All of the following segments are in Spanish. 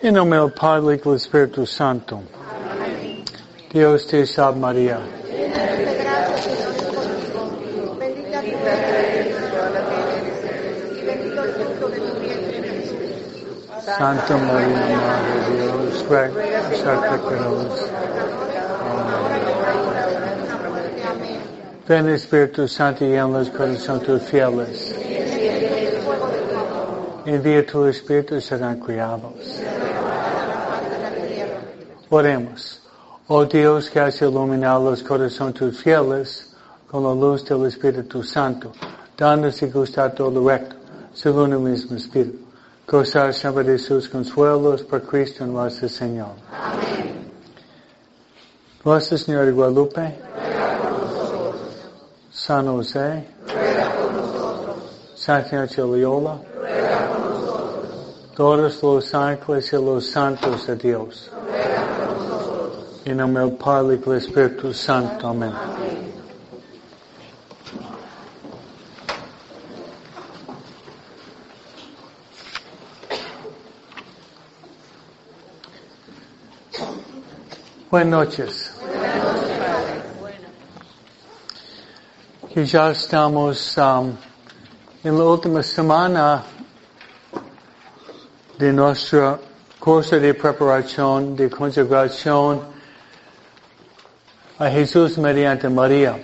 En nombre del Padre y del Espíritu Santo. Dios te salve María. Santa María, Madre de Dios, ruega por nosotros. Ven Espíritu Santo y en los corazones tus fieles. Envía tu Espíritu y serán criados. Oremos. Oh Dios que has iluminado los corazones tus fieles con la luz del Espíritu Santo, dándonos y gustar todo lo recto, según el mismo Espíritu. Gozar siempre de sus consuelos por Cristo nuestro Señor. Amén. Nuestra Señora de Guadalupe. San José. Santa Loyola. Todos los ángeles y los santos de Dios. En nombre del Padre y del Espíritu Santo. Amén. Buenas noches. Que ya estamos um, en la última semana de nuestro curso de preparación de consagración a Jesús mediante María.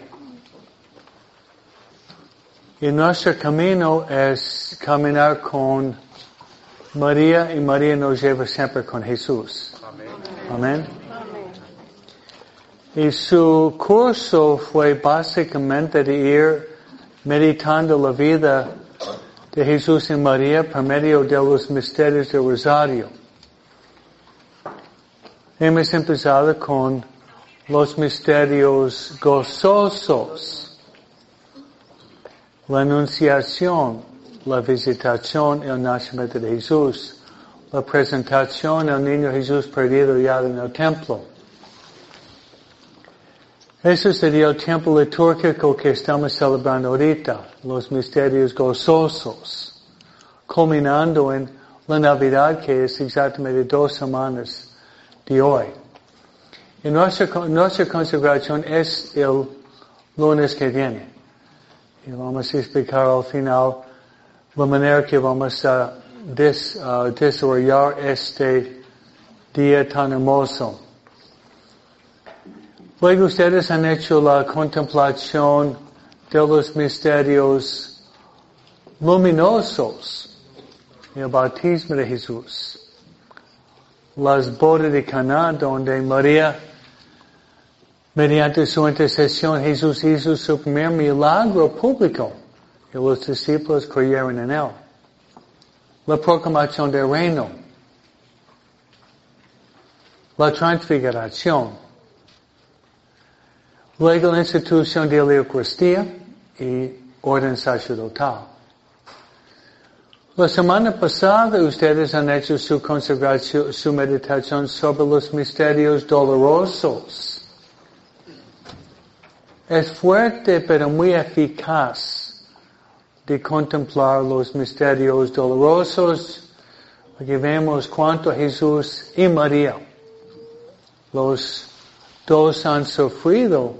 Y nuestro camino es caminar con María y María nos lleva siempre con Jesús. Amén. Y su curso fue básicamente de ir meditando la vida de Jesús y María por medio de los misterios del Rosario. Hemos empezado con los misterios gozosos, la anunciación, la visitación, el nacimiento de Jesús, la presentación del niño Jesús perdido ya en el templo. Ese sería el tiempo litúrgico que estamos celebrando ahorita, los misterios gozosos, culminando en la Navidad que es exactamente dos semanas de hoy. Y nuestra, nuestra consagración es el lunes que viene. Y vamos a explicar al final la manera que vamos a des, uh, desarrollar este día tan hermoso. Luego ustedes han hecho la contemplación de los misterios luminosos, el bautismo de Jesús, las bodas de Caná donde María Mediante su intercesión Jesús hizo su primer milagro público y los discípulos creyeron en él. La proclamación del reino. La transfiguración. Luego la institución de la Eucaristía y orden sacerdotal. La semana pasada ustedes han hecho su consagración, su meditación sobre los misterios dolorosos es fuerte pero muy eficaz de contemplar los misterios dolorosos, porque vemos cuánto Jesús y María, los dos han sufrido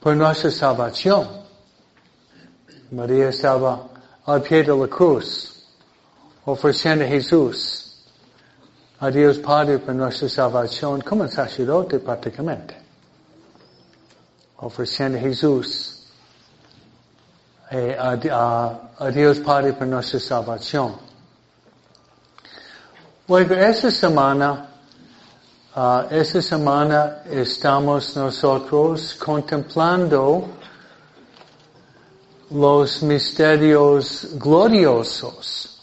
por nuestra salvación. María estaba al pie de la cruz, ofreciendo a Jesús, a Dios Padre por nuestra salvación, como sacerdote prácticamente ofreciendo a Jesús eh, a, Dios Padre por nuestra salvación. Luego, esta semana, uh, esta semana estamos nosotros contemplando los misterios gloriosos.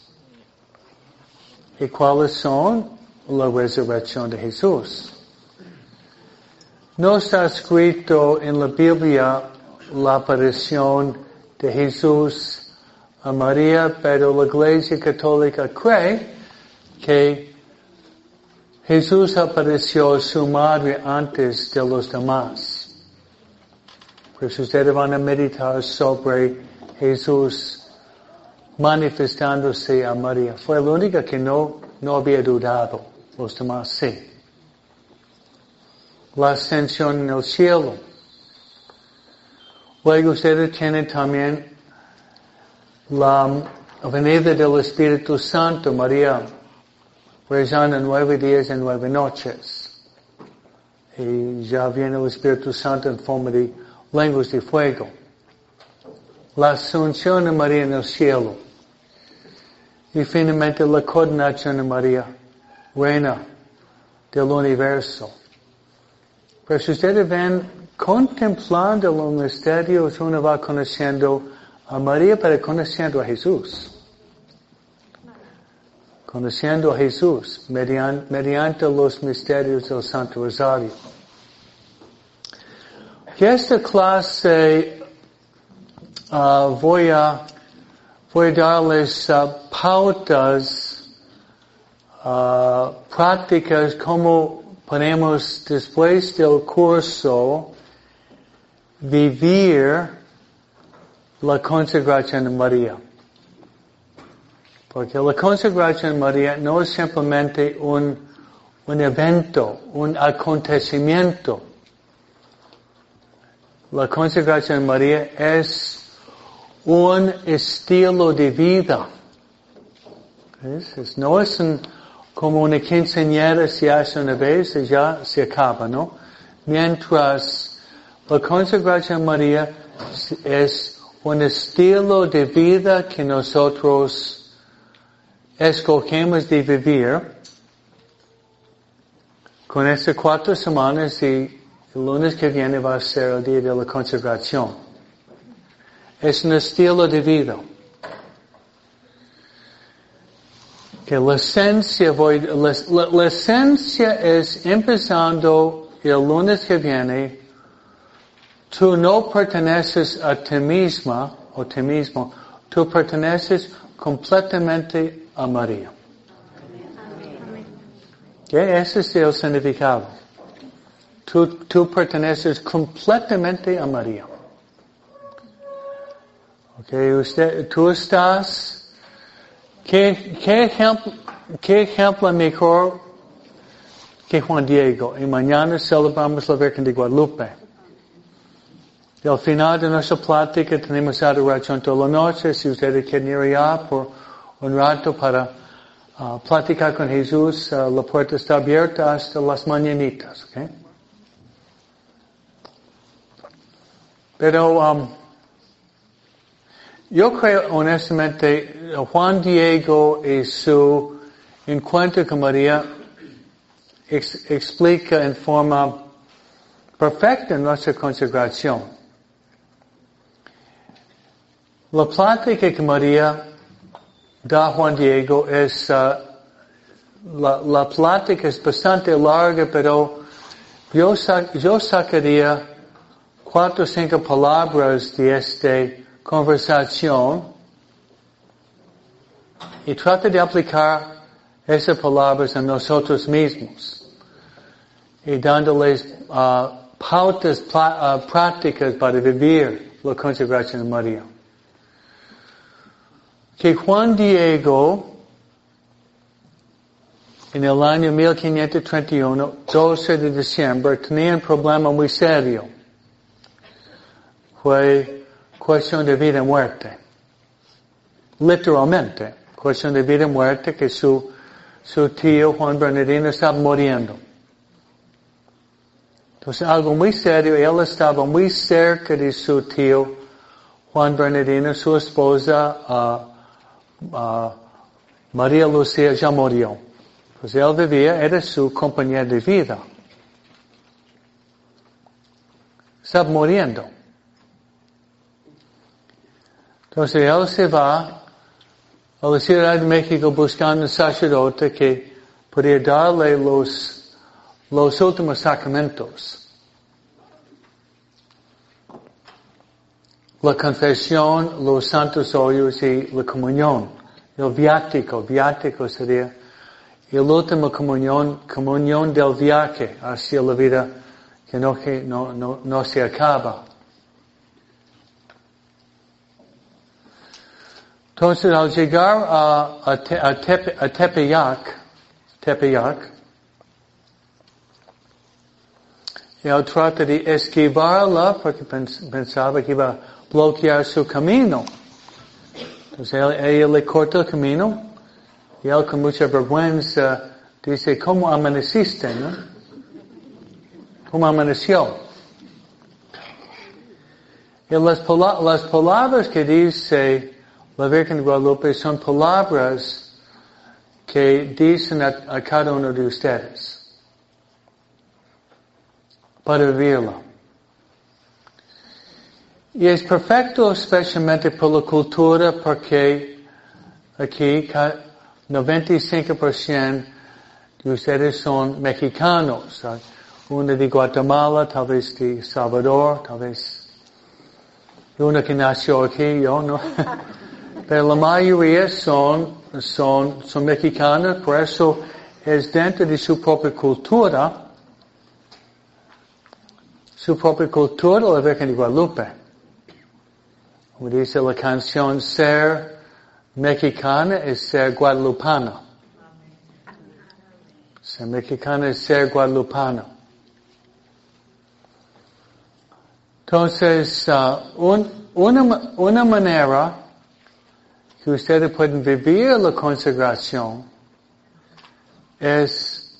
¿Y cuáles son? La resurrección de Jesús. No está escrito en la Biblia la aparición de Jesús a María, pero la Iglesia Católica cree que Jesús apareció a su madre antes de los demás. Pues ustedes van a meditar sobre Jesús manifestándose a María. Fue la única que no no había dudado, los demás sí. La ascensión en el cielo. Luego ustedes tienen también la venida del Espíritu Santo, María, rezando nueve días y nueve noches. Y ya viene el Espíritu Santo en forma de lenguas de fuego. La asunción de María en el cielo. Y finalmente la coronación de María, reina del universo. Pero si ustedes ven, contemplando los misterios, uno va conociendo a María, pero conociendo a Jesús. Conociendo a Jesús mediante, los misterios del Santo Rosario. Esta clase uh, voy a darles uh, pautas, uh, prácticas, como podemos después del curso vivir la consagración de María. Porque la consagración de María no es simplemente un, un evento, un acontecimiento. La consagración de María es un estilo de vida. No es como una quinceañera se hace una vez y ya se acaba, ¿no? Mientras la consagración de María es un estilo de vida que nosotros escogemos de vivir con estas cuatro semanas y el lunes que viene va a ser el día de la consagración. Es un estilo de vida. La esencia, es empezando el lunes que viene, tú no perteneces a ti misma o ti mismo, tú perteneces completamente a María. ¿Qué? Ese es el significado. Tú, perteneces completamente a María. Okay, tú estás, ¿qué, qué, ejemplo, qué ejemplo mejor que Juan Diego? Y mañana celebramos la Virgen de Guadalupe. Y al final de nuestra plática tenemos adoración toda la noche. Si ustedes quieren ir allá por un rato para uh, platicar con Jesús, uh, la puerta está abierta hasta las mañanitas. Okay? Pero um, yo creo honestamente Juan Diego y su encuentro con María explica en forma perfecta nuestra consagración. La plática que María da Juan Diego es, uh, la, la, plática es bastante larga, pero yo, yo sacaría cuatro o cinco palabras de este conversación y trata de aplicar esas palabras a nosotros mismos y dándoles uh, pautas uh, prácticas para vivir la consagración de María. Que Juan Diego en el año 1531, 12 de diciembre, tenía un problema muy serio. Fue cuestión de vida y muerte. Literalmente, cuestión de vida y muerte que su, su tío Juan Bernardino estaba muriendo. Entonces algo muy serio, él estaba muy cerca de su tío Juan Bernardino, su esposa uh, uh, María Lucía ya murió. Pues él vivía, era su compañera de vida. Estaba muriendo. Entonces él se va a la Ciudad de México buscando un sacerdote que podía darle los, los últimos sacramentos. La confesión, los santos óleos y la comunión. El viático, viático sería el último comunión, comunión del viaje hacia la vida que no, que no, no, no se acaba. Entonces, al llegar a, a, Tepeyac, Tepeyac. Y él trata de esquivarla porque pensaba que iba a bloquear su camino. Entonces él, ella le corta el camino y él con mucha vergüenza dice, ¿cómo amaneciste? No? ¿Cómo amaneció? Y las, las palabras que dice la Virgen de Guadalupe son palabras que dicen a, a cada uno de ustedes para vivirlo. Y es perfecto especialmente por la cultura porque aquí 95% de ustedes son mexicanos. Uno de Guatemala, tal vez de Salvador, tal vez uno que nació aquí, yo no. Pero la mayoría son, son, son mexicanos, por eso es dentro de su propia cultura, su propia cultura la Virgen de Guadalupe. Como dice la canción, ser mexicana es ser guadalupano. Ser mexicana es ser guadalupano. Entonces, un, una, una manera ustedes pueden vivir la consagración es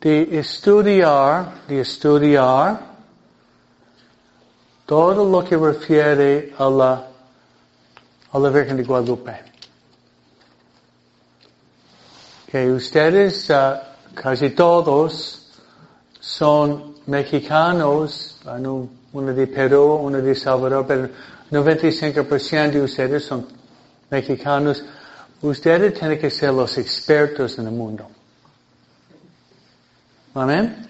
de estudiar, de estudiar todo lo que refiere a la, a la Virgen de Guadalupe. Que ustedes, uh, casi todos, son mexicanos, uno de Perú, uno de Salvador, pero 95% de ustedes son mexicanos. Ustedes tienen que ser los expertos en el mundo. Amén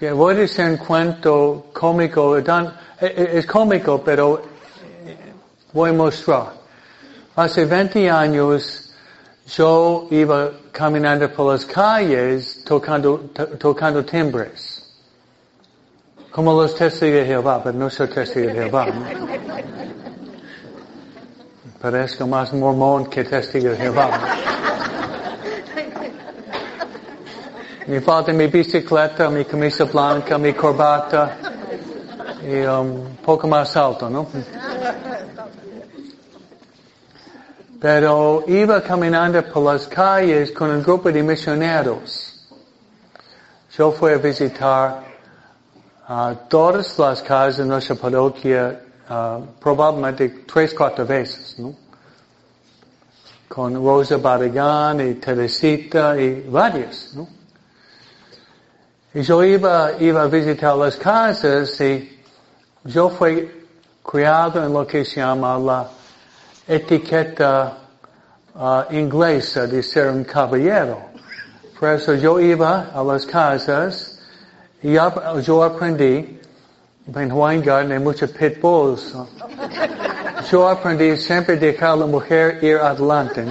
que voy a decir un cuento cómico, e, e, es cómico, pero voy a mostrar. Hace 20 años yo iba caminando por las calles tocando, tocando timbres. Como los testigos de Jehová, pero no soy testigo de Jehová. Parezco más mormón que testigo de Jehová. Mi falta mi bicicleta, mi camisa blanca, mi corbata y un poco más alto, ¿no? Pero iba caminando por las calles con un grupo de misioneros. Yo fui a visitar todas las casas de nuestra parroquia uh, probablemente tres, cuatro veces, ¿no? Con Rosa Barragán y Teresita y varios, ¿no? Y yo iba, iba a visitar las casas y yo fui criado en lo que se llama la etiqueta uh, inglesa de ser un caballero. Por eso yo iba a las casas yo aprendí, en Weingarten hay muchos pitbulls. Yo aprendí siempre dejar a la mujer ir adelante.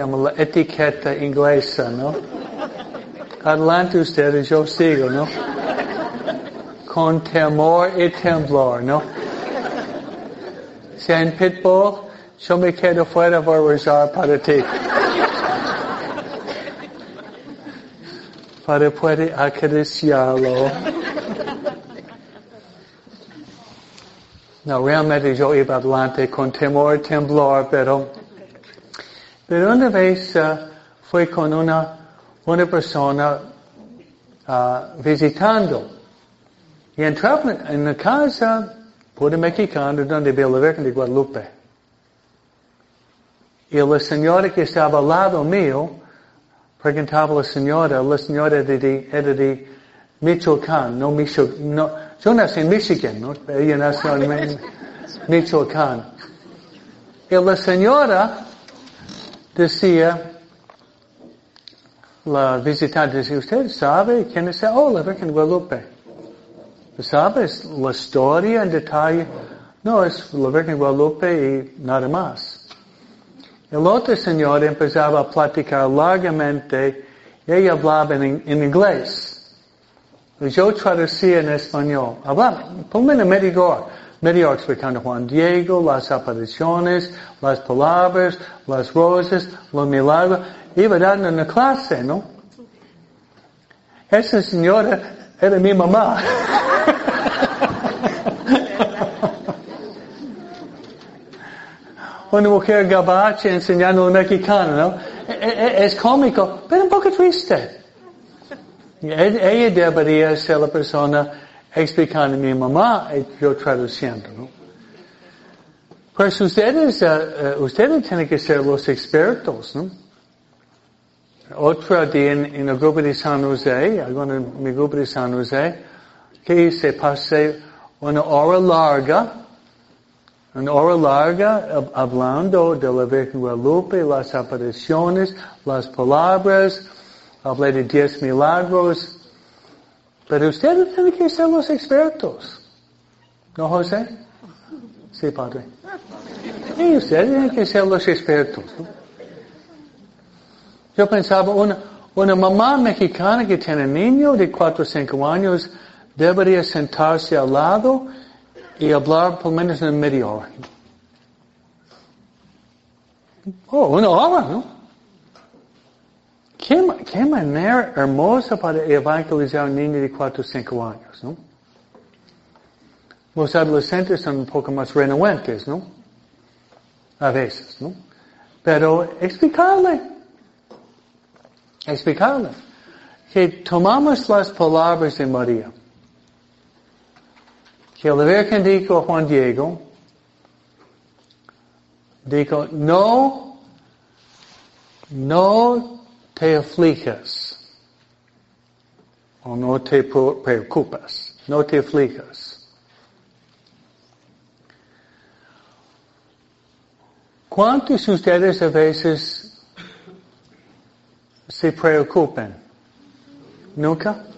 llama la etiqueta inglesa, ¿no? Adelante ustedes, yo sigo, ¿no? Con temor y temblor, ¿no? Si en pitbull, yo me quedo fuera, a rezar para ti. Para poder acariciarlo. No, realmente yo iba adelante con temor temblor, pero pero una vez uh, fue con una, una persona uh, visitando y entraba en la casa pura mexicana donde vio la Virgen de Guadalupe. Y la señora que estaba al lado mío preguntaba la señora, la señora era de, era de Michoacán, no Michoacán, no, yo nací en Michigan, ¿no? Ella nació en Michoacán. Y la señora decía la visitante, decía, ¿usted sabe quién es? Oh, la Virgen Guadalupe. ¿Sabes la historia en detalle? No, es la Virgen Guadalupe y nada más. El otro señor empezaba a platicar largamente y ella hablaba en, inglés. Y yo traducía en español. Hablaba, por menos media hora. medio explicando Juan Diego, las apariciones, las palabras, las rosas, los milagros. Iba dando una clase, ¿no? Esa señora era mi mamá. Una mujer gabacha enseñando el mexicano, ¿no? E, e, es cómico, pero un poco triste. Ella debería ser la persona explicando a mi mamá y yo traduciendo, ¿no? Pues ustedes, uh, ustedes tienen que ser los expertos, ¿no? Otro día en, en, el grupo de San José, alguno en mi grupo de San José, que hice, pasé una hora larga, una hora larga hablando de la Virgen Guadalupe, las apariciones, las palabras, hablé de diez milagros, pero ustedes tienen que ser los expertos. ¿No, José? Sí, padre. Y ustedes tienen que ser los expertos. Yo pensaba, una, una mamá mexicana que tiene niño de 4 o 5 años debería sentarse al lado y hablar por menos en media hora. Oh, una hora, ¿no? ¿Qué, qué manera hermosa para evangelizar a un niño de 4 o 5 años, ¿no? Los adolescentes son un poco más renuentes, ¿no? A veces, ¿no? Pero explicarle, explicarle que tomamos las palabras de María, que la Virgen dijo a Juan Diego, dijo, no, no te aflijas, o no te preocupas, no te aflijas. ¿Cuántos de ustedes a veces se preocupan? ¿Nunca?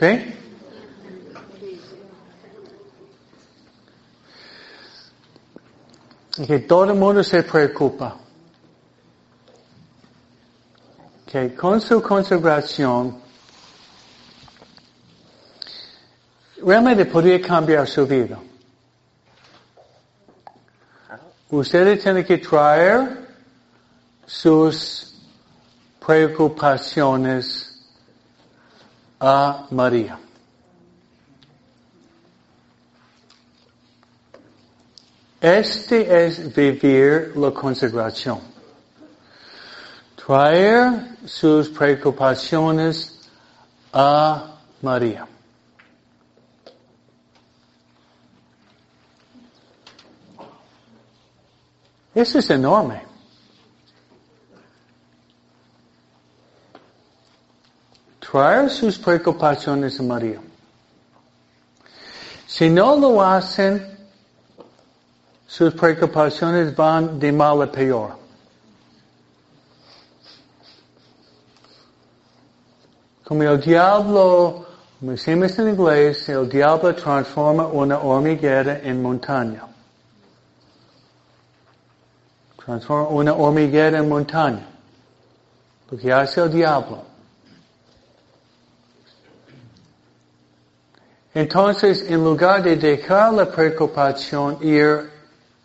¿Sí? Que todo el mundo se preocupa. Que con su consagración realmente podría cambiar su vida. Ustedes tienen que traer sus preocupaciones a María. Este es vivir la consagración. Traer sus preocupaciones a María. Eso es enorme. Traer sus preocupaciones a María. Si no lo hacen, sus preocupaciones van de mal a peor. Como el diablo, como decimos en inglés, el diablo transforma una hormiguera en montaña. Transforma una hormiguera en montaña. Lo que hace el diablo. Entonces, en lugar de dejar la preocupación ir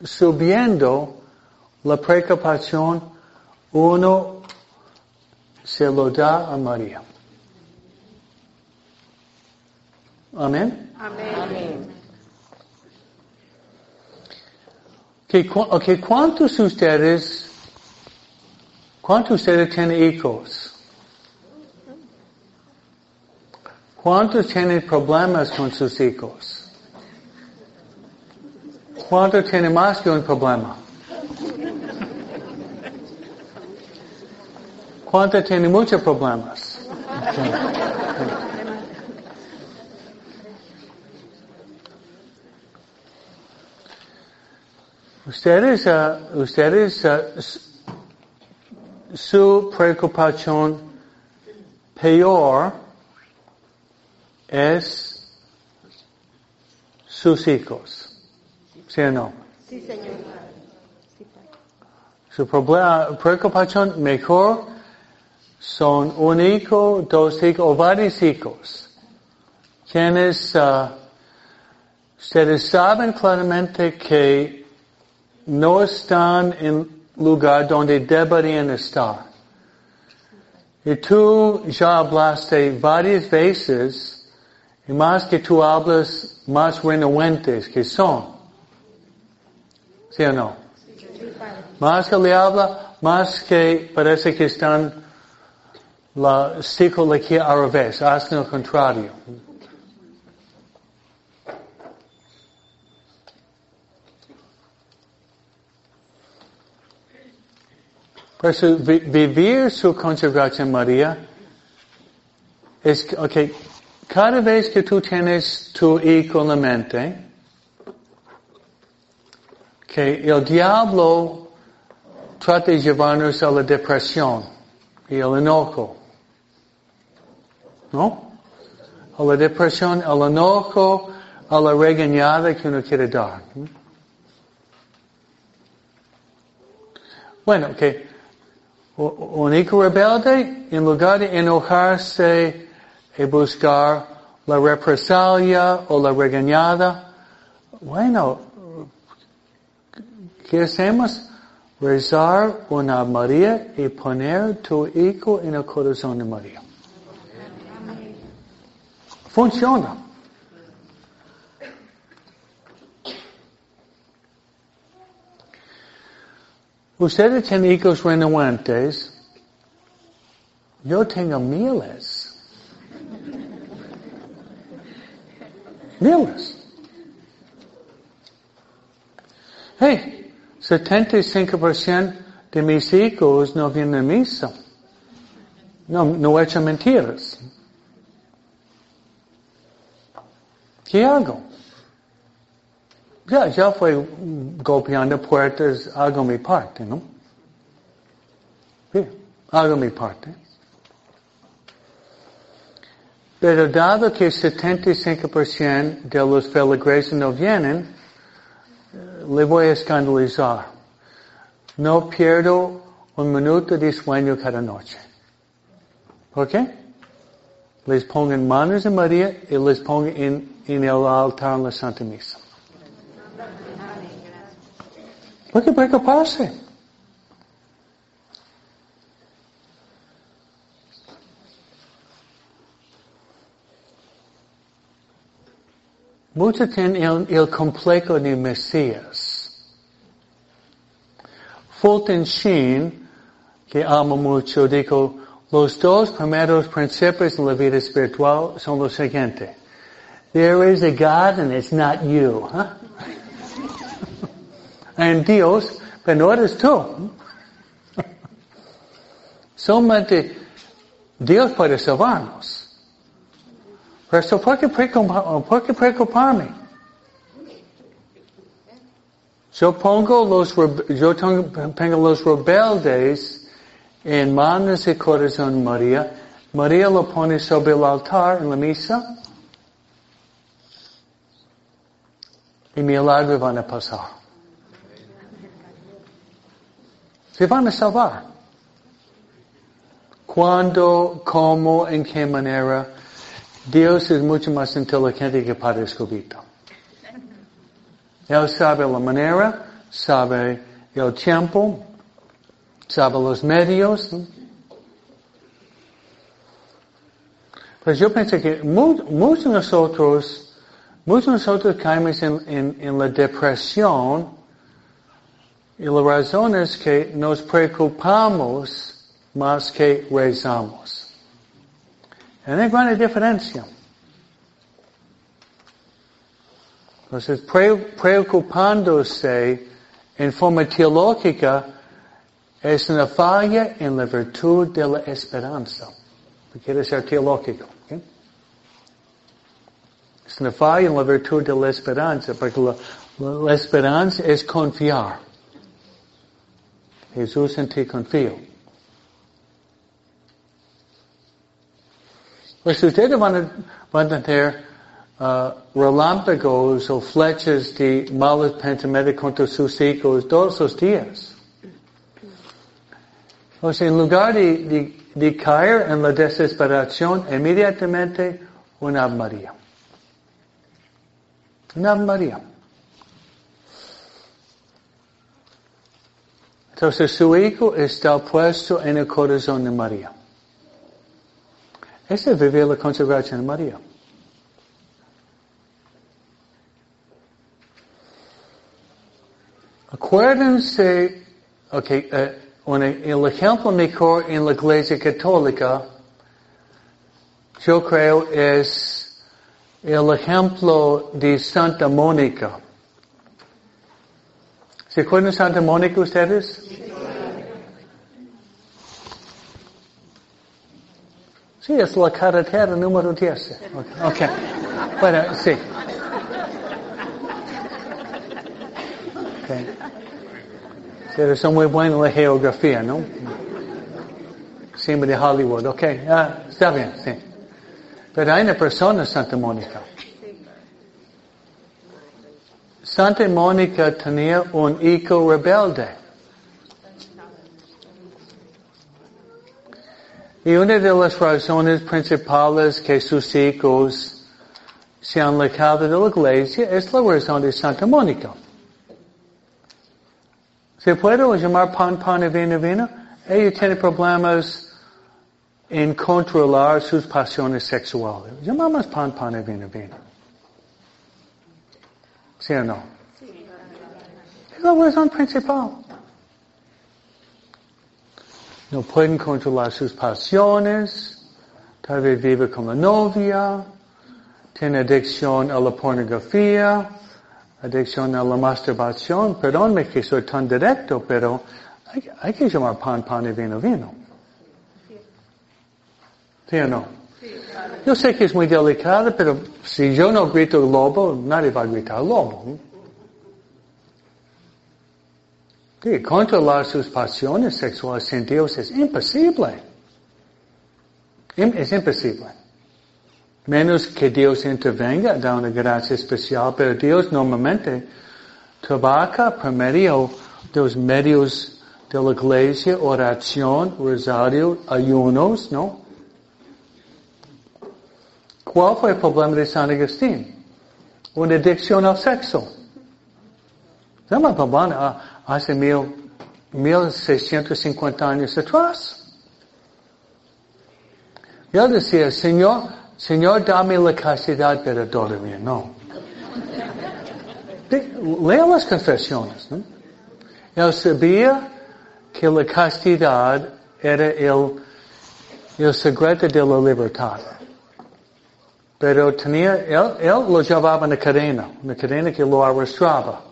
subiendo la preocupación, uno se lo da a María. Amén. Amén. Okay, ¿cuántos de ustedes, cuántos de ustedes tienen hijos? ¿Cuántos tienen problemas con sus hijos? ¿Cuántos tienen más que un problema? ¿Cuántos tienen muchos problemas? Ustedes, uh, ustedes, uh, su preocupación peor es sus hijos. ¿Sí o no? Sí, señor. Su problema, preocupación mejor son un hijo, dos hijos o varios hijos quienes, uh, ustedes saben claramente que no están en lugar donde deberían estar. Y tú ya hablaste varias veces, y más que tú hablas, más renuentes que son. ¿Sí o no? Más que le habla, más que parece que están la psicología al revés, hacen lo contrario. Por eso vivir su consagración María es, ok, cada vez que tú tienes tu hijo en la mente, que el diablo trata de llevarnos a la depresión y el enojo. ¿No? A la depresión, al enojo, a la regañada que uno quiere dar. Bueno, que un hijo rebelde, en lugar de enojarse y buscar la represalia o la regañada, bueno, ¿qué hacemos? Rezar una María y poner tu hijo en el corazón de María. Funciona. Ustedes tienen hijos renuentes. Yo tengo miles. Miles. Hey, 75% de mis hijos no vienen a misa. No, no echan mentiras. ¿Qué hago? Ya, ya fue golpeando puertas, hago mi parte, ¿no? Sí, hago mi parte. Pero dado que 75% de los feligreses no vienen, le voy a escandalizar. No pierdo un minuto de sueño cada noche. ¿Por qué? Les pongo en manos de María y les pongo en, en el altar en la Santa Misa. ¿Por qué preocuparse? Muchos tienen el, complejo de Mesías. Fulton Sheen, que amo mucho, dijo, los dos primeros principios de la vida espiritual son los siguientes. There is a God and it's not you. Huh? en Dios, pero no eres tú. Solamente Dios puede salvarnos. Pero ¿por qué, ¿por qué preocuparme? Yo pongo los, yo pongo los rebeldes en manos y corazón María. María lo pone sobre el altar en la misa. Y milagros van a pasar. Se van a salvar. ¿Cuándo, cómo, en qué manera? Dios es mucho más inteligente que Padre Escobito. Él sabe la manera, sabe el tiempo, sabe los medios. Pues yo pensé que muchos de nosotros, muchos de nosotros caemos en, en la depresión y la razón es que nos preocupamos más que rezamos. Hay gran diferencia. Entonces, preocupándose en forma teológica es una falla en la virtud de la esperanza. Quiere ser teológico. Es una falla en la virtud de la esperanza, porque la esperanza es confiar. Jesús en ti confío. Pues ustedes van a, van tener relámpagos o flechas de malos pensamientos contra sus hijos todos los días. O sea, en lugar de, de, de caer en la desesperación, inmediatamente una María. Una Ave María. Entonces su hijo está puesto en el corazón de María. Ese es vivir la consagración de María. Acuérdense, ok, uh, el ejemplo mejor en la iglesia católica, yo creo es el ejemplo de Santa Mónica. ¿Se acuerdan de Santa Mónica ustedes? Sí, es la carretera número 10. Ok. Bueno, sí. Okay. Sí, son muy buenos en la geografía, ¿no? Siempre de Hollywood. Ok, ah, está bien, sí. Pero hay una persona, Santa Mónica. Santa Mónica tenía un hijo rebelde. Y una de las razones principales que sus hijos se han alejado de la iglesia es la razón de Santa Mónica. ¿Se puede llamar pan, pan y vino, vino? Ella tiene problemas en controlar sus pasiones sexuales. Llamamos pan, pan y vino, vino. ¿Sí o no? Es la razón principal. No pueden controlar sus pasiones, tal vez vive con la novia, tiene adicción a la pornografía, adicción a la masturbación. Perdónme que soy tan directo, pero hay, hay que llamar pan, pan y vino, vino. ¿Sí o no? Yo sé que es muy delicado, pero si yo no grito lobo, nadie va a gritar lobo. Sí, controlar sus pasiones sexuales sin Dios es imposible. Es imposible. Menos que Dios intervenga, da una gracia especial, pero Dios normalmente trabaja por medio de los medios de la iglesia, oración, rosario, ayunos, ¿no? ¿Cuál fue el problema de San Agustín? Una adicción al sexo. Estamos hablando hace mil, mil seiscientos cincuenta años atrás. Yo decía, Señor, Señor, dame la castidad para dormir. No. Lea las confesiones, ¿no? Él sabía que la castidad era el, el secreto de la libertad. Pero tenía, él, él lo llevaba en la cadena, una cadena que lo arrastraba.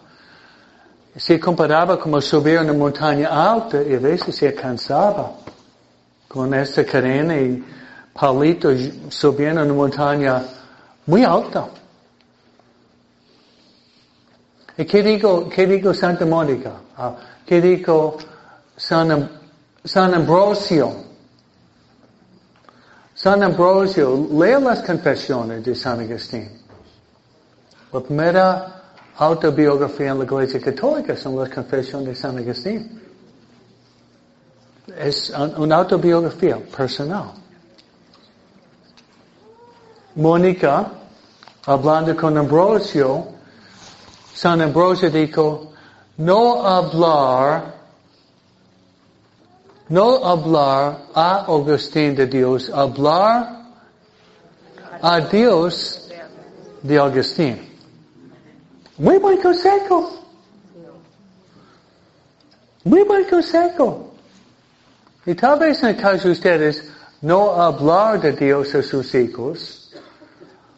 Se comparaba como subir una montaña alta y a veces se cansaba con esta cadena y palito subiendo una montaña muy alta. ¿Y qué digo, qué digo Santa Mónica? Ah, ¿Qué digo San, San Ambrosio? San Ambrosio, lea las confesiones de San Agustín. La primera autobiografía en la Iglesia Católica son las confesiones de San Agustín. Es una autobiografía personal. Mónica, hablando con Ambrosio, San Ambrosio dijo, no hablar no hablar a Agustín de Dios, hablar a Dios de Agustín. Muy buen consejo. Muy buen consejo. Y tal vez en el caso de ustedes, no hablar de Dios a sus hijos,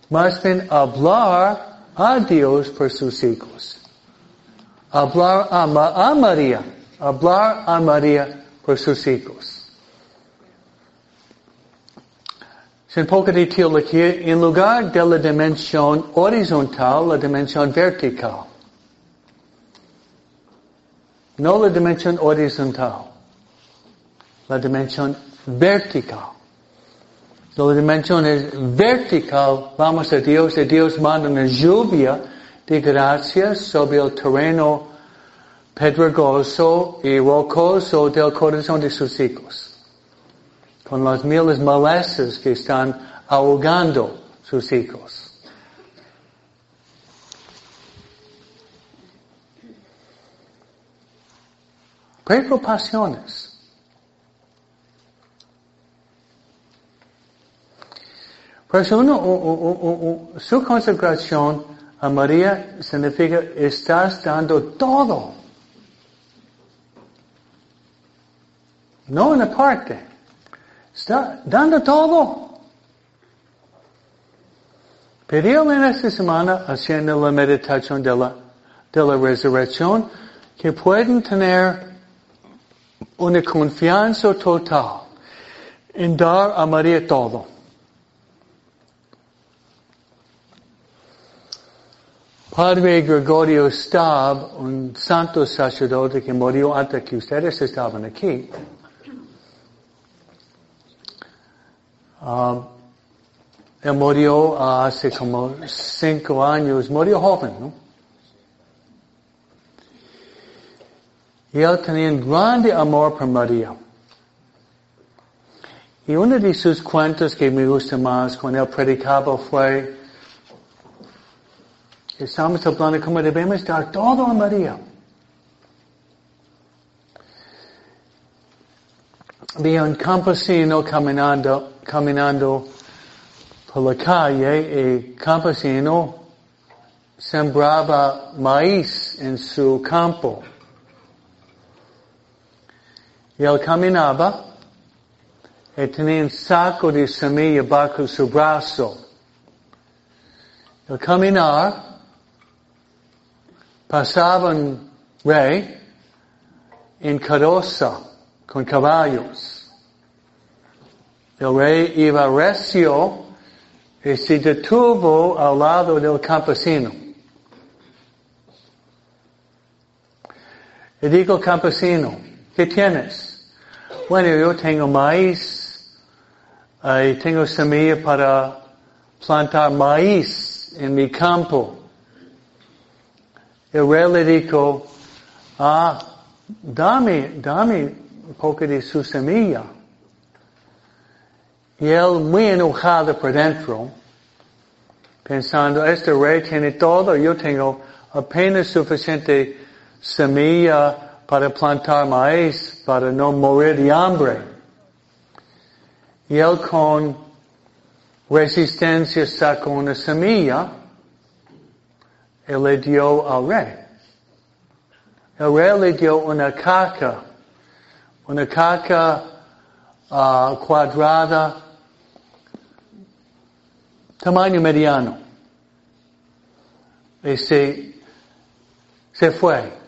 más bien hablar a Dios por sus hijos. Hablar a, a María. Hablar a María por sus hijos. Sin poco de teología, en lugar de la dimensión horizontal, la dimensión vertical. No la dimensión horizontal, la dimensión vertical. La dimensión es vertical, vamos a Dios, y Dios manda una lluvia de gracias sobre el terreno pedregoso y rocoso del corazón de sus hijos, con las miles malezas que están ahogando sus hijos. Preocupaciones. Pues uno, o, o, su consagración a María significa estás dando todo. No una parte. Está dando todo. Pero en esta semana, haciendo la meditación de la, de la resurrección, que pueden tener una confianza total en dar a María todo. Padre Gregorio Stab, un santo sacerdote que murió antes que ustedes estaban aquí, um, él murió hace como cinco años, murió joven, ¿no? Y él tenía un grande amor por María. Y uno de sus cuentos que me gusta más cuando él predicaba fue, estamos hablando como debemos dar todo a María. Vi un campesino caminando, caminando por la calle y campesino sembraba maíz en su campo. Y él caminaba y tenía un saco de semilla bajo su brazo. Al caminar, pasaba un rey en carroza con caballos. El rey iba recio y se detuvo al lado del campesino. Y digo campesino, ¿qué tienes? Bueno, yo tengo maíz y tengo semilla para plantar maíz en mi campo. El rey le dijo, ah, dame, dame un poco de su semilla. Y él muy enojado por dentro, pensando, este rey tiene todo, yo tengo apenas suficiente semilla para plantar maíz, para no morir de hambre. Y él con resistencia sacó una semilla y le dio al rey. El rey le dio una caca, una caca uh, cuadrada, tamaño mediano. Y se, se fue.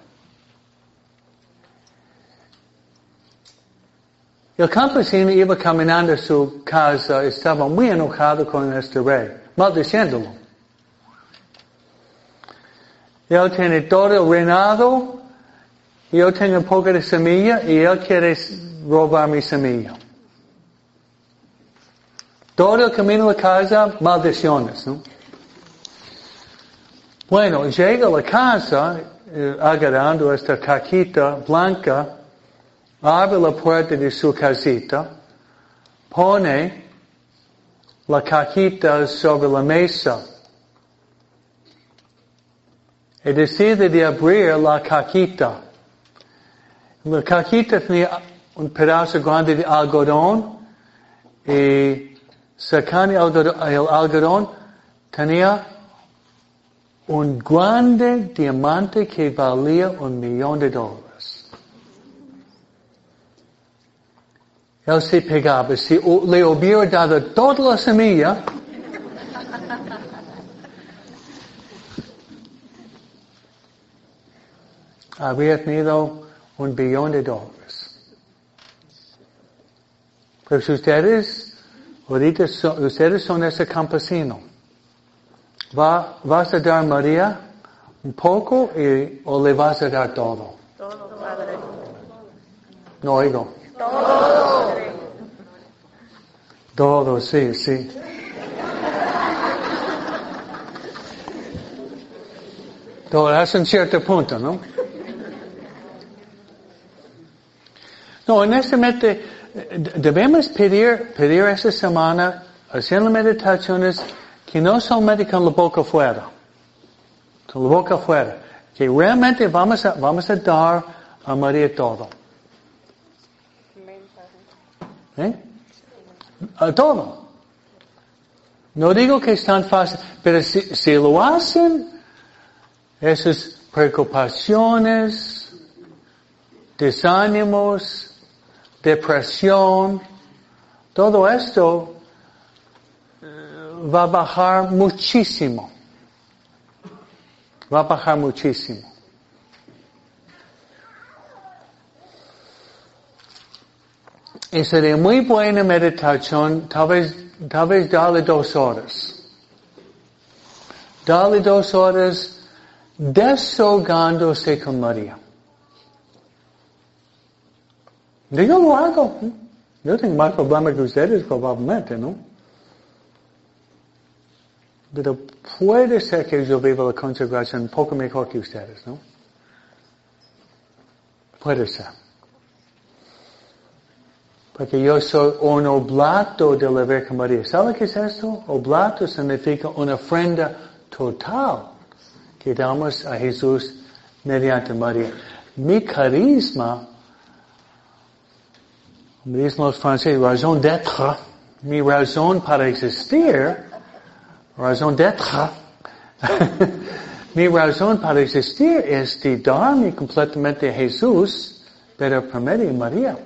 El campesino iba caminando a su casa, estaba muy enojado con este rey, maldiciéndolo. Él tiene todo el reinado, yo tengo un poco de semilla y él quiere robar mi semilla. Todo el camino a casa, maldiciones, ¿no? Bueno, llega a la casa, eh, agarrando esta caquita blanca, abre la puerta de su casita, pone la caquita sobre la mesa y decide de abrir la caquita. La caquita tenía un pedazo grande de algodón y sacando el algodón tenía un grande diamante que valía un millón de dólares. Él se pegaba. Si le hubiera dado toda la semilla, habría tenido un billón de dólares. Pero si ustedes, ahorita son, ustedes son ese campesino, ¿va, ¿vas a dar María un poco y, o le vas a dar todo? Todo, Padre. No oigo. Todo. Todo, sí, sí. Todo hasta un cierto punto, ¿no? No, honestamente, debemos pedir, pedir esta semana, haciendo meditaciones, que no solamente con la boca afuera, con la boca afuera, que realmente vamos a, vamos a dar a María todo. ¿Eh? A todo. No digo que es tan fácil, pero si, si lo hacen, esas preocupaciones, desánimos, depresión, todo esto eh, va a bajar muchísimo. Va a bajar muchísimo. Y sería muy buena meditación, tal vez, tal vez darle dos horas. Darle dos horas desahogándose con María. Yo lo hago. Yo tengo más problemas que ustedes probablemente, ¿no? Pero puede ser que yo viva la consagración un poco mejor que ustedes, ¿no? Puede ser. Porque yo soy un oblato de la Virgen María. ¿Sabe qué es esto? Oblato significa una ofrenda total que damos a Jesús mediante María. Mi carisma, me dicen los franceses, razón d'être, mi razón para existir, razón d'être, mi razón para existir es de darme completamente a Jesús, pero por medio de María.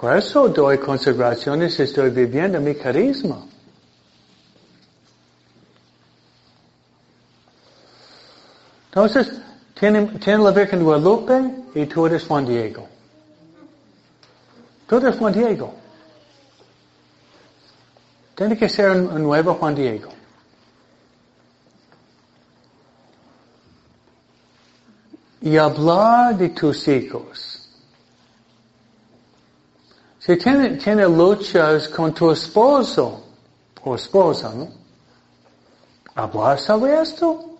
Por eso doy consagraciones, estoy viviendo mi carisma. Entonces, tiene, tiene la Virgen Guadalupe y tú eres Juan Diego. Tú eres Juan Diego. Tiene que ser un, nuevo Juan Diego. Y hablar de tus hijos. Si tiene, tiene luchas con tu esposo o esposa, ¿no? Hablar sobre esto.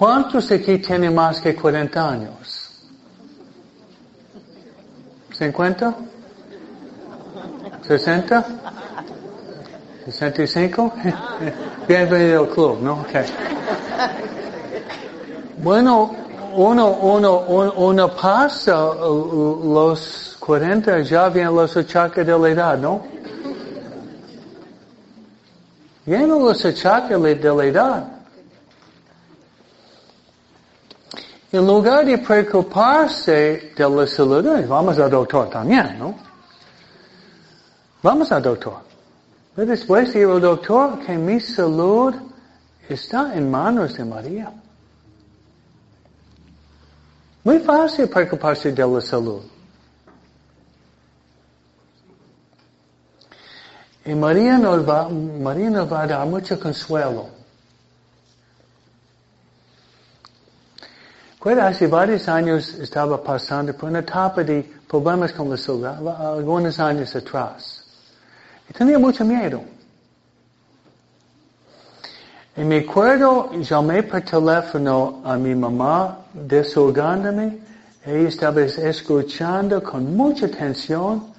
¿Cuántos aquí tienen más que 40 años? ¿50? ¿60? ¿65? Bienvenido al club, ¿no? Okay. Bueno, uno, uno, uno pasa uh, los 40, ya vienen los achaques de la edad, ¿no? Vienen los achaques de la edad. En lugar de preocuparse de la salud, vamos al doctor también, ¿no? Vamos al doctor. Pero después al doctor, que mi salud está en manos de María. Muy fácil preocuparse de la salud. Y María nos va, María nos va a dar mucho consuelo. Recuerda, hace varios años estaba pasando por una etapa de problemas con la salud, algunos años atrás. Y tenía mucho miedo. Y me acuerdo, llamé por teléfono a mi mamá desahogándome. Ella estaba escuchando con mucha atención.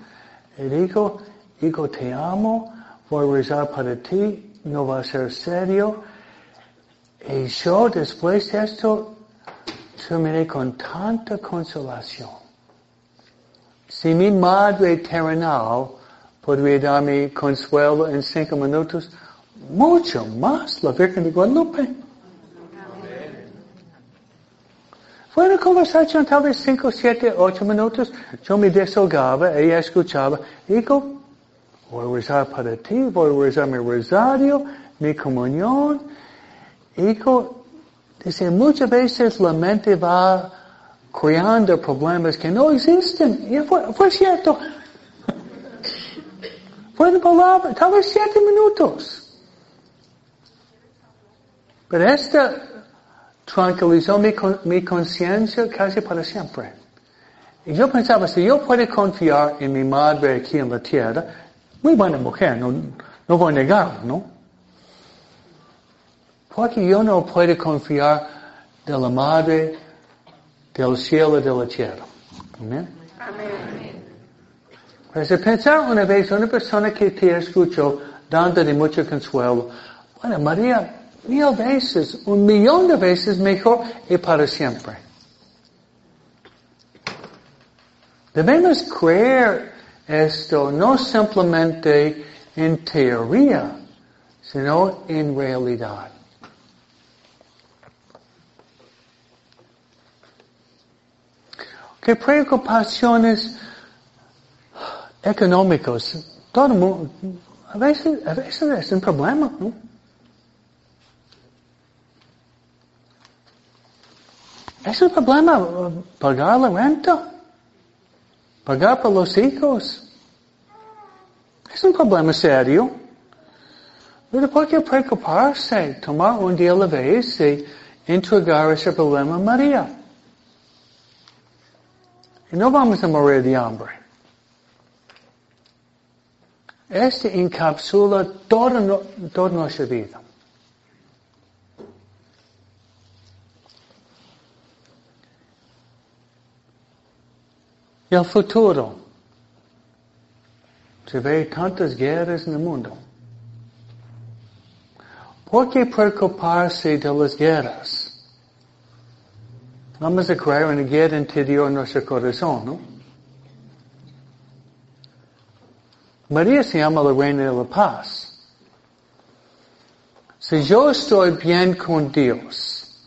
Y dijo, hijo, te amo, voy a rezar para ti, no va a ser serio. Y yo después de esto terminé con tanta consolación. Si mi madre terrenal podría darme consuelo en cinco minutos, mucho más la Virgen de Guadalupe. Fue una conversación tal vez cinco, siete, ocho minutos. Yo me desahogaba, ella escuchaba. Digo, voy a rezar para ti, voy a rezar mi rosario, mi comunión. Digo, Dice, muchas veces la mente va creando problemas que no existen. Y fue, fue cierto. Fue una palabra, tal vez siete minutos. Pero esta tranquilizó mi, conciencia casi para siempre. Y yo pensaba, si yo puedo confiar en mi madre aquí en la tierra, muy buena mujer, no, no voy a negarlo, ¿no? Porque yo no puedo confiar de la madre del cielo y de la tierra. Amén. Amén. Pues pensar una vez una persona que te escuchó dando de mucho consuelo, bueno, María, mil veces, un millón de veces mejor y para siempre. Debemos creer esto no simplemente en teoría, sino en realidad. ¿Qué preocupaciones económicas? Todo el mundo, a veces, a veces es un problema, ¿no? Es un problema uh, pagar la renta, pagar por los hijos. Es un problema serio. Pero ¿por qué preocuparse? Tomar un día a la vez y entregar ese problema a María. Y no vamos a morir de hambre. Este encapsula toda, toda nuestra vida. Y el futuro. Se ve tantas guerras en el mundo. ¿Por qué preocuparse de las guerras? Vamos a crear una guerra interior en nuestro corazón, ¿no? María se llama la reina de la paz. Si yo estoy bien con Dios,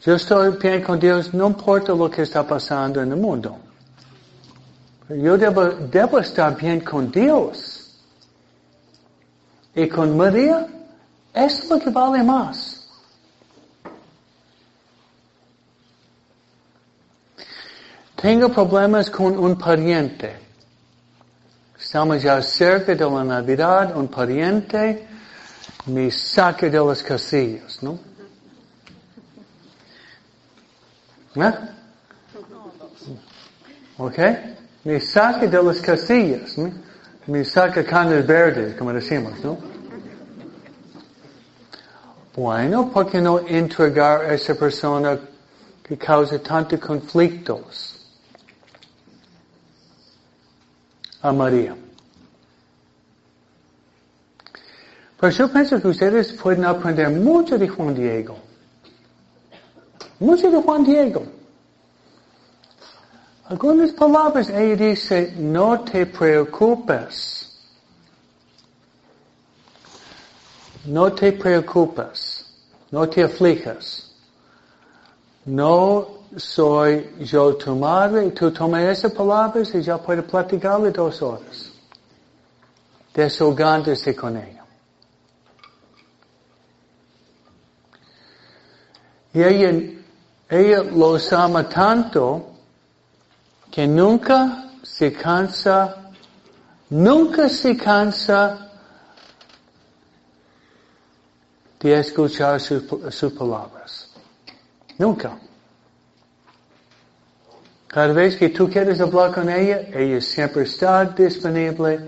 yo estoy bien con Dios, no importa lo que está pasando en el mundo. Yo debo, debo estar bien con Dios. Y con María, es lo que vale más. Tengo problemas con un pariente. Estamos ya cerca de la Navidad, un pariente me saca de las casillas, ¿no? ¿Eh? ¿Ok? Me saca de las casillas, ¿no? Me saca canas verdes, como decimos, ¿no? Bueno, ¿por qué no entregar a esa persona que causa tantos conflictos a María? Pero yo pienso que ustedes pueden aprender mucho de Juan Diego. Mucho de Juan Diego. Algunas palabras, ella dice, no te preocupes. No te preocupes, no te aflijas. No soy yo tu madre, tú tomas esas palabras y ya puedes platicarle dos horas. Desahogándose con ella. Y ella, ella los ama tanto que nunca se cansa, nunca se cansa de escuchar sus, sus palabras. Nunca. Cada vez que tú quieres hablar con ella, ella siempre está disponible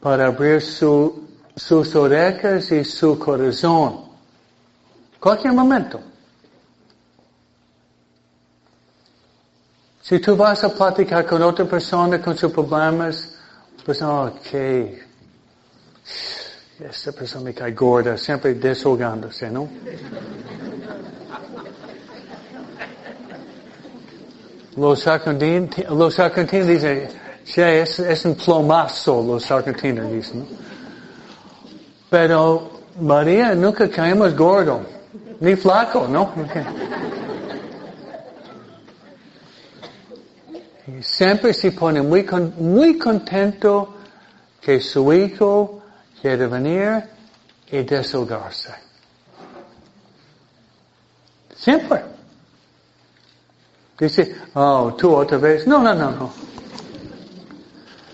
para abrir su, sus orejas y su corazón. Cualquier momento. Si tú vas a platicar con otra persona con sus problemas, pues, ok, esta persona me cae gorda, siempre desahogándose, ¿no? Los argentinos, los argentinos dicen, es, es un plomazo, los argentinos dicen. Pero María nunca caemos gordo, ni flaco, ¿no? Siempre se pone muy, muy contento que su hijo quiere venir y desahogarse. Siempre. Dice, oh, tú otra vez. No, no, no, no.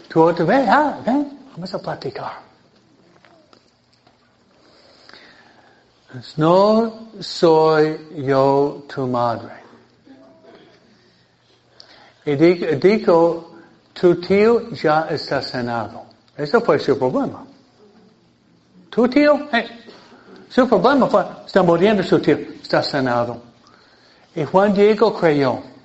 Tú otra vez, ah, vamos a platicar. No soy yo tu madre. Y digo, tu tío ya está sanado. Eso fue su problema. Tu tío, hey, su problema fue, está muriendo su tío, está sanado. Y Juan Diego creyó.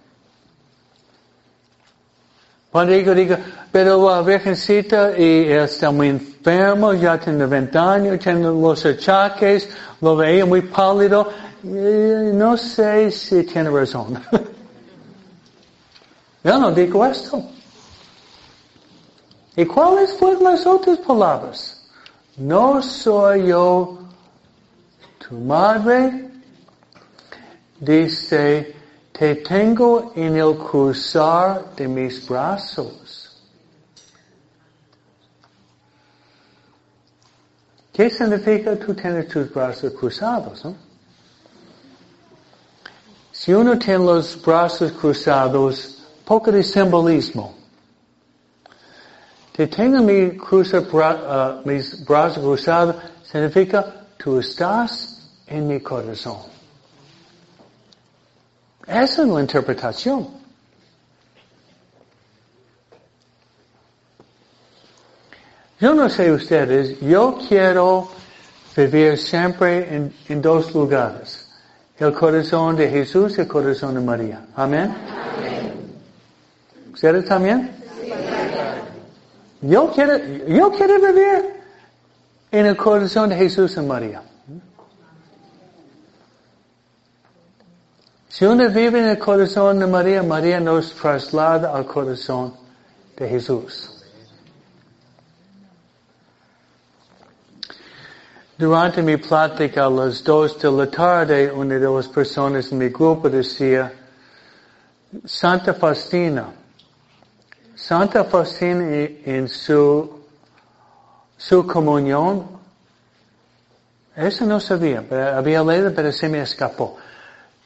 Juan Diego dijo, pero la Virgencita y está muy enfermo, ya tiene 90 años, tiene los achaques, lo veía muy pálido, no sé si tiene razón. Yo no digo esto. ¿Y cuáles fueron las otras palabras? No soy yo tu madre. Dice, te tengo en el cruzar de mis brazos. ¿Qué significa tú tienes tus brazos cruzados? Si uno tiene los brazos cruzados, poco de simbolismo. Te tengo mi uh, mis brazos cruzados significa tú estás en mi corazón. Esa es la interpretación. Yo no sé ustedes, yo quiero vivir siempre en, dos lugares. El corazón de Jesús y el corazón de María. Amén. ¿Ustedes también? Yo quiero, yo quiero vivir en el corazón de Jesús y María. Si uno vive en el corazón de María, María nos traslada al corazón de Jesús. Durante mi plática a las dos de la tarde, una de las personas en mi grupo decía, Santa Faustina, Santa Faustina en su, su comunión, eso no sabía, pero había leído, pero se me escapó.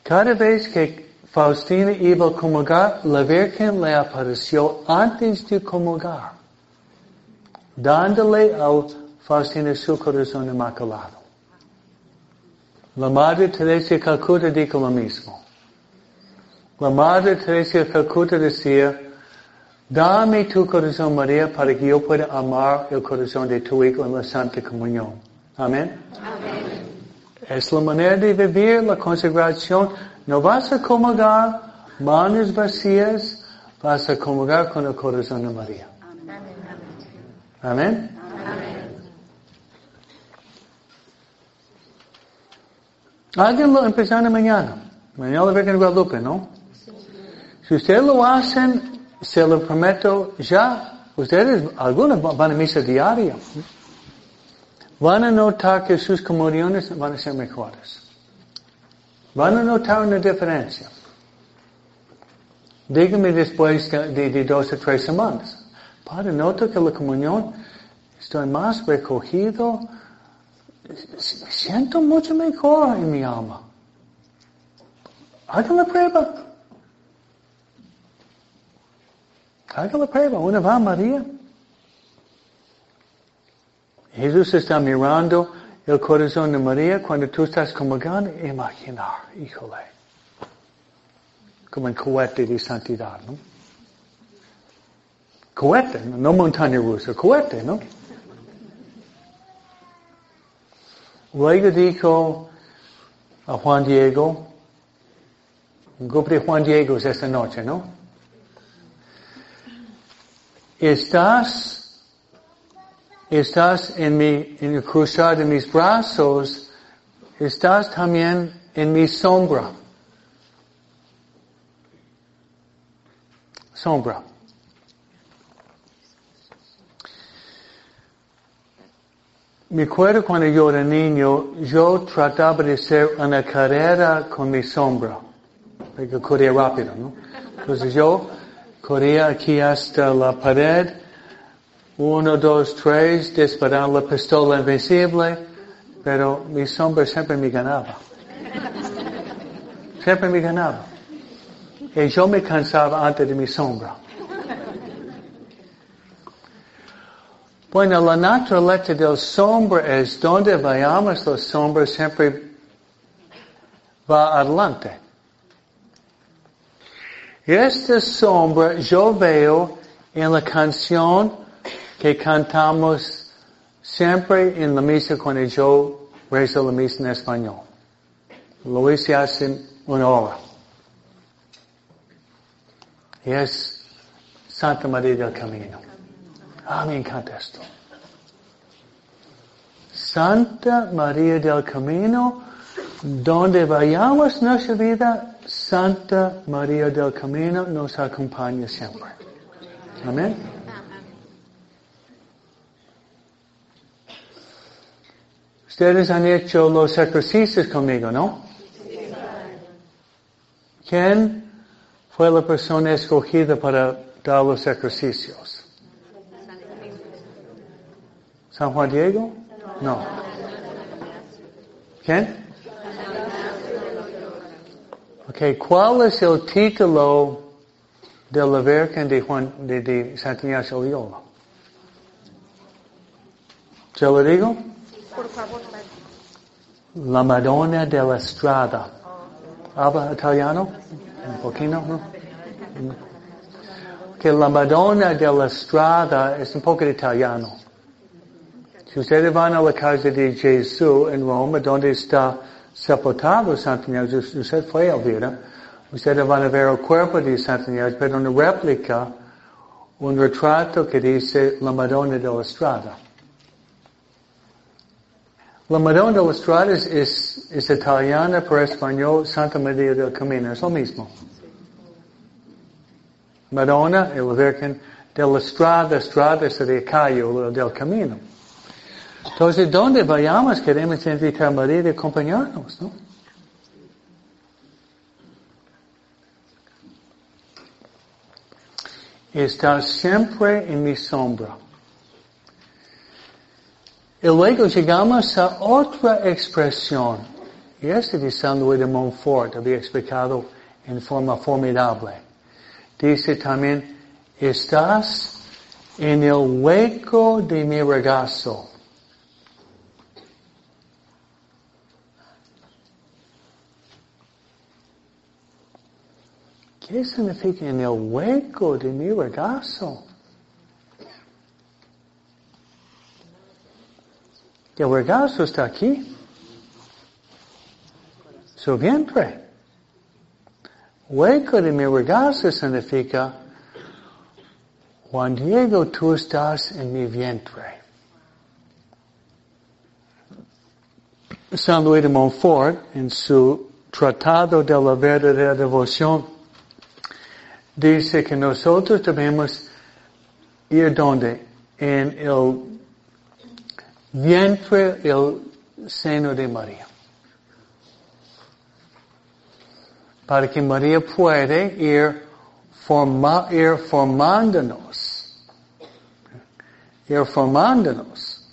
Cada vez que Faustina iba a comulgar, la Virgen le apareció antes de comulgar, dándole a Faustina su corazón inmaculado. La Madre Teresa de Calcuta dijo lo mismo. La Madre Teresa de Calcuta decía, Dame tu corazón, María, para que yo pueda amar el corazón de tu Hijo en la Santa Comunión. Amén. Amén. Es la manera de vivir la consagración. No vas a comulgar manos vacías, vas a comulgar con el corazón de María. Amén. Amén. Alguien lo empezará mañana. Mañana la Virgen de Guadalupe, ¿no? Si ustedes lo hacen se lo prometo ya, ustedes, algunos van a misa diaria. Van a notar que sus comuniones van a ser mejores. Van a notar una diferencia. Dígame después de, dos o tres semanas. Padre, noto que la comunión estoy más recogido. Me siento mucho mejor en mi alma. Hagan la prueba. Haga la prueba, una va María. Jesús está mirando el corazón de María cuando tú estás comulgando, imaginar, híjole, como un cohete de santidad, ¿no? Cohete, no montaña rusa, cohete, ¿no? Luego dijo a Juan Diego, un grupo de Juan Diego esta noche, ¿no? estás, estás en mi, en el cruzar de mis brazos, estás también en mi sombra. Sombra. Me acuerdo cuando yo era niño, yo trataba de hacer una carrera con mi sombra, porque corría rápido, ¿no? Entonces yo corría aquí hasta la pared, uno, dos, tres, disparar la pistola invisible, pero mi sombra siempre me ganaba. Siempre me ganaba. Y yo me cansaba antes de mi sombra. Bueno, la naturaleza del sombra es donde vayamos, la sombra siempre va adelante. Esta sombra yo veo en la canción que cantamos siempre en la misa cuando yo rezo la misa en español. Lo hice hace una hora. Y es Santa María del Camino. Ah, me encanta esto. Santa María del Camino, donde vayamos nuestra vida, Santa María del Camino nos acompaña siempre. Amén. Ustedes han hecho los ejercicios conmigo, ¿no? ¿Quién fue la persona escogida para dar los ejercicios? ¿San Juan Diego? No. ¿Quién? Ok, ¿cuál es el título de la Virgen de, Juan, de, de Loyola? ¿Se lo digo? Por favor, La Madonna della Strada. ¿Habla italiano? Un poquito, ¿no? Que la Madonna della Strada es un poco de italiano. Si ustedes van a la casa de Jesús en Roma, donde está sepultado Santo Ignacio, usted fue a ver, ustedes van a ver el cuerpo de Santo Ignacio, pero una réplica, un retrato que dice la Madonna della Strada. La Madonna della Strada es, es, italiana, pero español, Santa María del Camino, es lo mismo. Madonna e la Virgen della Strada, Strada sería calle del camino. Entonces, donde vayamos queremos invitar a María de acompañarnos, ¿no? Está siempre en mi sombra. Y luego llegamos a otra expresión. Y este de San Luis de Montfort había explicado en forma formidable. Dice también, estás en el hueco de mi regazo. ¿Qué significa en el hueco de mi regazo? El regazo está aquí. Su vientre. Hueco de mi regazo significa, Juan Diego, tú estás en mi vientre. San Luis de Montfort, en su Tratado de la Verdadera Devoción, dice que nosotros debemos ir donde? En el vientre, el seno de María. Para que María puede ir, forma, ir formándonos. Ir formándonos.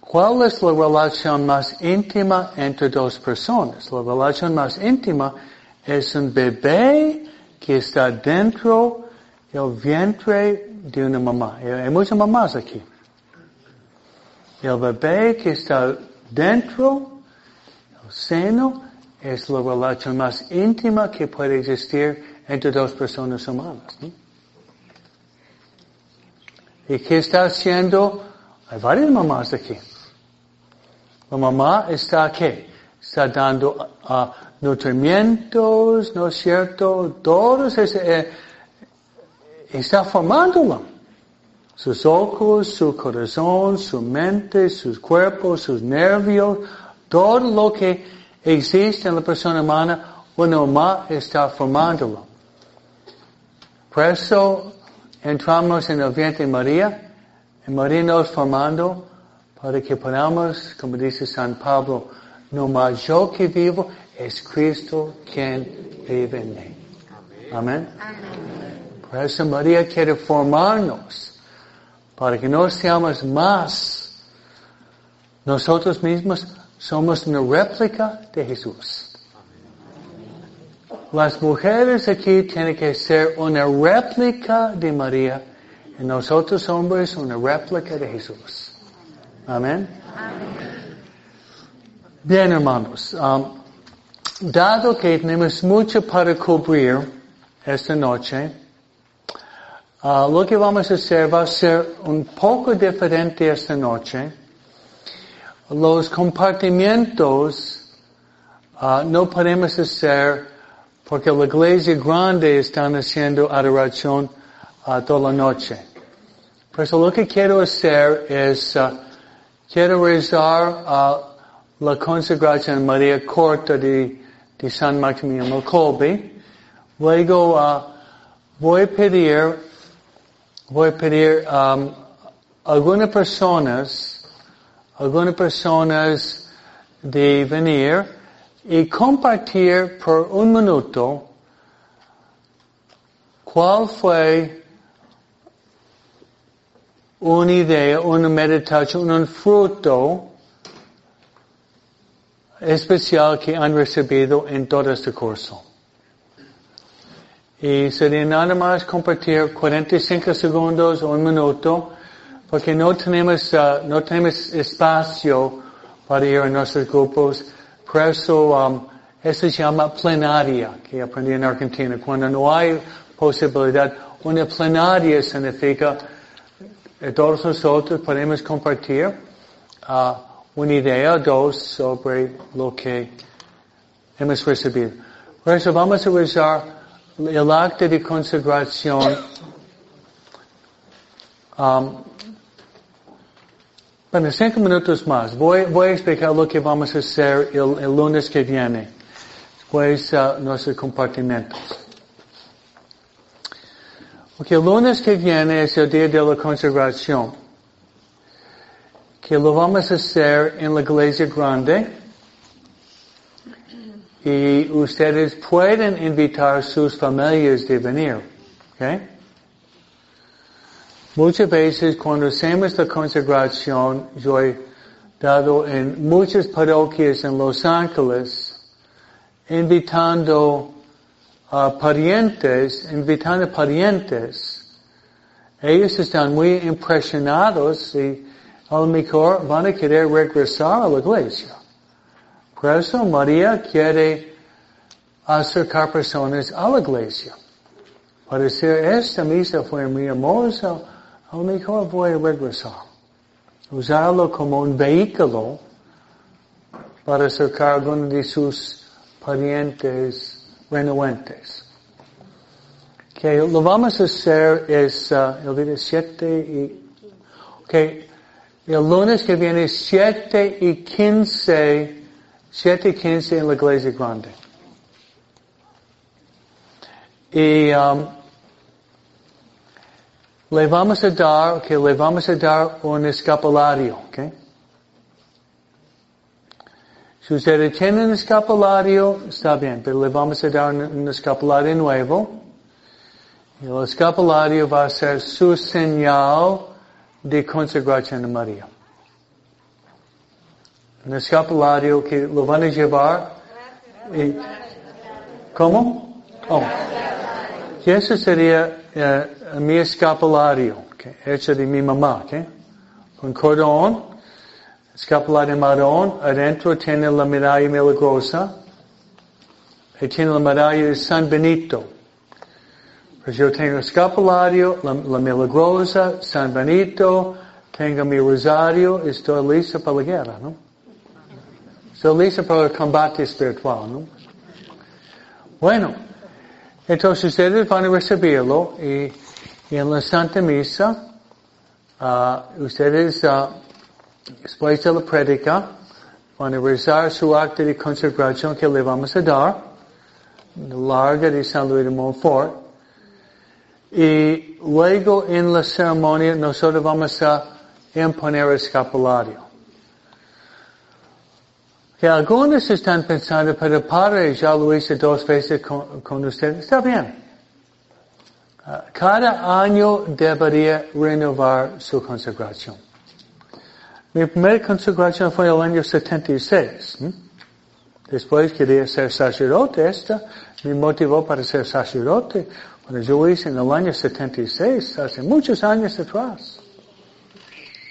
¿Cuál es la relación más íntima entre dos personas? La relación más íntima es un bebé que está dentro del vientre de una mamá. Hay muchas mamás aquí. El bebé que está dentro del seno es la relación más íntima que puede existir entre dos personas humanas. ¿no? ¿Y qué está haciendo? Hay varias mamás aquí. La mamá está aquí. Está dando uh, nutrimientos, ¿no es cierto? Todos ese, eh, está formándolo. Sus ojos, su corazón, su mente, sus cuerpos, sus nervios, todo lo que existe en la persona humana, una mamá está formándolo. Por eso entramos en el vientre de María, y María nos formando para que podamos, como dice San Pablo, no más yo que vivo, es Cristo quien vive en mí. Amén. Por eso María quiere formarnos para que no seamos más nosotros mismos, somos una réplica de Jesús. Las mujeres aquí tienen que ser una réplica de María y nosotros hombres una réplica de Jesús. Amén. Bien, hermanos. Um, dado que tenemos mucho para cubrir esta noche, uh, lo que vamos a hacer va a ser un poco diferente esta noche. Los compartimientos uh, no podemos hacer porque la iglesia grande están haciendo adoración uh, toda la noche. Por lo que quiero hacer es, quiero rezar la consagración María corta de, de San Maximiliano Colby. Luego voy a pedir, voy a pedir um, algunas personas, algunas personas de venir y compartir por un minuto cuál fue una idea, una meditación, un fruto especial que han recibido en todo este curso. Y sería nada más compartir 45 segundos o un minuto, porque no tenemos, uh, no tenemos espacio para ir a nuestros grupos. Por eso, um, eso se llama plenaria, que aprendí en Argentina. Cuando no hay posibilidad, una plenaria significa que todos nosotros podemos compartir uh, una idea o dos sobre lo que hemos recibido. Por eso vamos a rezar el acto de consagración um, bueno, cinco minutos más. Voy, voy, a explicar lo que vamos a hacer el, el lunes que viene. Después uh, nuestros compartimentos. Ok, el lunes que viene es el día de la consagración. Que lo vamos a hacer en la iglesia grande y ustedes pueden invitar sus familias de venir. ¿okay? Muchas veces cuando hacemos la consagración, yo he dado en muchas parroquias en Los Ángeles, invitando a parientes, invitando a parientes. Ellos están muy impresionados y a mejor van a querer regresar a la iglesia. Por eso María quiere acercar personas a la iglesia. Para decir, esta misa fue muy hermosa, a lo mejor voy a regresar. Usarlo como un vehículo para acercar a algunos de sus parientes renuentes. Que lo vamos a hacer es uh, el día 7 y, okay, el lunes que viene 7 y 15 7 y 15 en la iglesia grande. Y um, le vamos a dar, que le vamos a dar un escapulario, ¿ok? Si usted tiene un escapulario, está bien, pero le vamos a dar un, escapulario nuevo. El escapulario va a ser su señal de consagración a María un escapulario que lo van a llevar. Y, ¿Cómo? Oh. Y ese sería uh, mi escapulario, okay, hecho de mi mamá, okay? con cordón, escapulario marrón, adentro tiene la medalla milagrosa, y tiene la medalla de San Benito. Pues yo tengo escapulario, la, la milagrosa, San Benito, tengo mi rosario, estoy listo para la guerra, ¿no? So lista para el combate espiritual, ¿no? Bueno, entonces ustedes van a recibirlo y, en la Santa Misa, uh, ustedes uh, después de la prédica van a rezar su acto de consagración que le vamos a dar, larga de San Luis de Montfort, y luego en la ceremonia nosotros vamos a imponer el escapulario. Que algunos están pensando, pero Padre ya lo hice dos veces con, con usted. Está bien. Uh, cada año debería renovar su consagración. Mi primera consagración fue el año 76. Después quería ser sacerdote. Esta me motivó para ser sacerdote. Cuando yo hice en el año 76, hace muchos años atrás.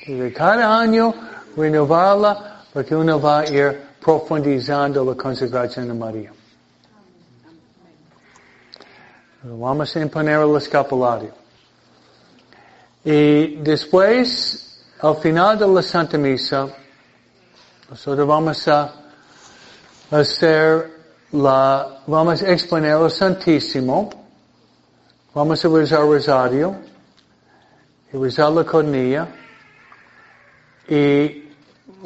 Y cada año renovarla porque uno va a ir profundizando la consagración de María. Vamos a imponer el escapulario. Y después, al final de la Santa Misa, nosotros vamos a hacer la, vamos a exponer el Santísimo, vamos a rezar el Rosario, y rezar la cornilla, y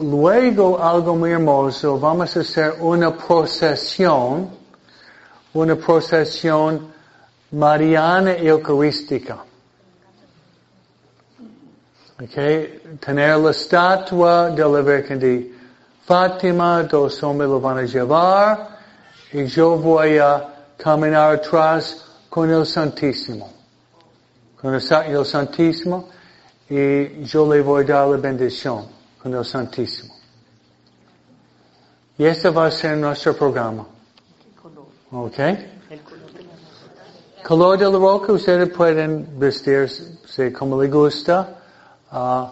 luego algo muy hermoso, vamos a hacer una procesión, una procesión mariana eucarística. Okay, tener la estatua de la Virgen de Fátima, dos hombres lo van a llevar y yo voy a caminar atrás con el Santísimo. Con el, Santísimo y yo le voy a dar la bendición con el Santísimo. Y ese va a ser nuestro programa. ¿Ok? Color de la roca, ustedes pueden vestirse como les gusta, uh,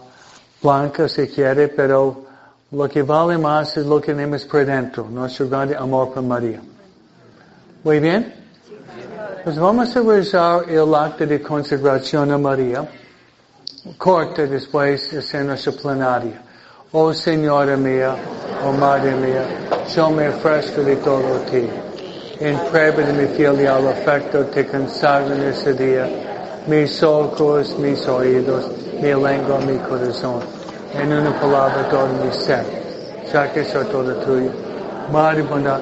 blanca si quiere, pero lo que vale más es lo que tenemos por dentro, nuestro grande amor por María. ¿Muy bien? Pues vamos a rezar el acto de consagración a María, corta después de ser nuestra plenaria. Oh Señora mía, oh Madre mía, yo me ofrezco de todo a ti. En prueba de mi filial afecto te consagro en ese día mis ojos, mis oídos, mi lengua, mi corazón. En una palabra todo mi ser. Ya que soy todo tuyo. Madre bondad,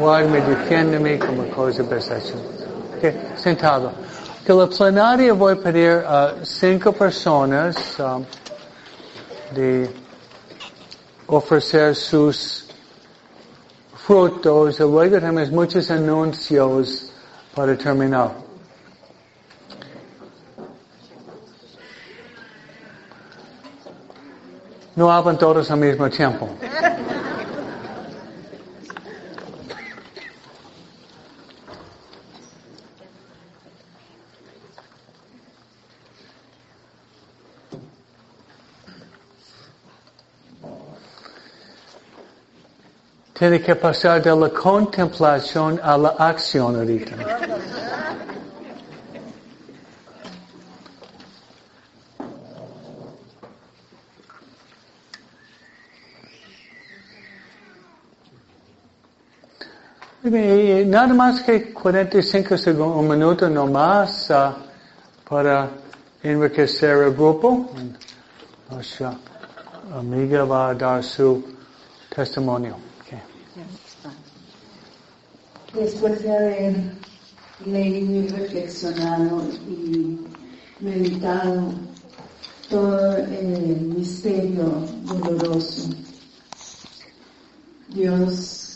guárdame, defiéndeme como cosa perfecta. Okay, sentado. Que la plenaria voy a pedir a cinco personas um, de ofrecer sus frutos y luego tenemos muchos anuncios para terminar. No hablan todos al mismo tiempo. Tiene que pasar de la contemplación a la acción ahorita. Nada más que 45 segundos, un minuto no más uh, para enriquecer el grupo. Nuestra amiga va a dar su testimonio. Después de haber leído y reflexionado y meditado todo el misterio doloroso, Dios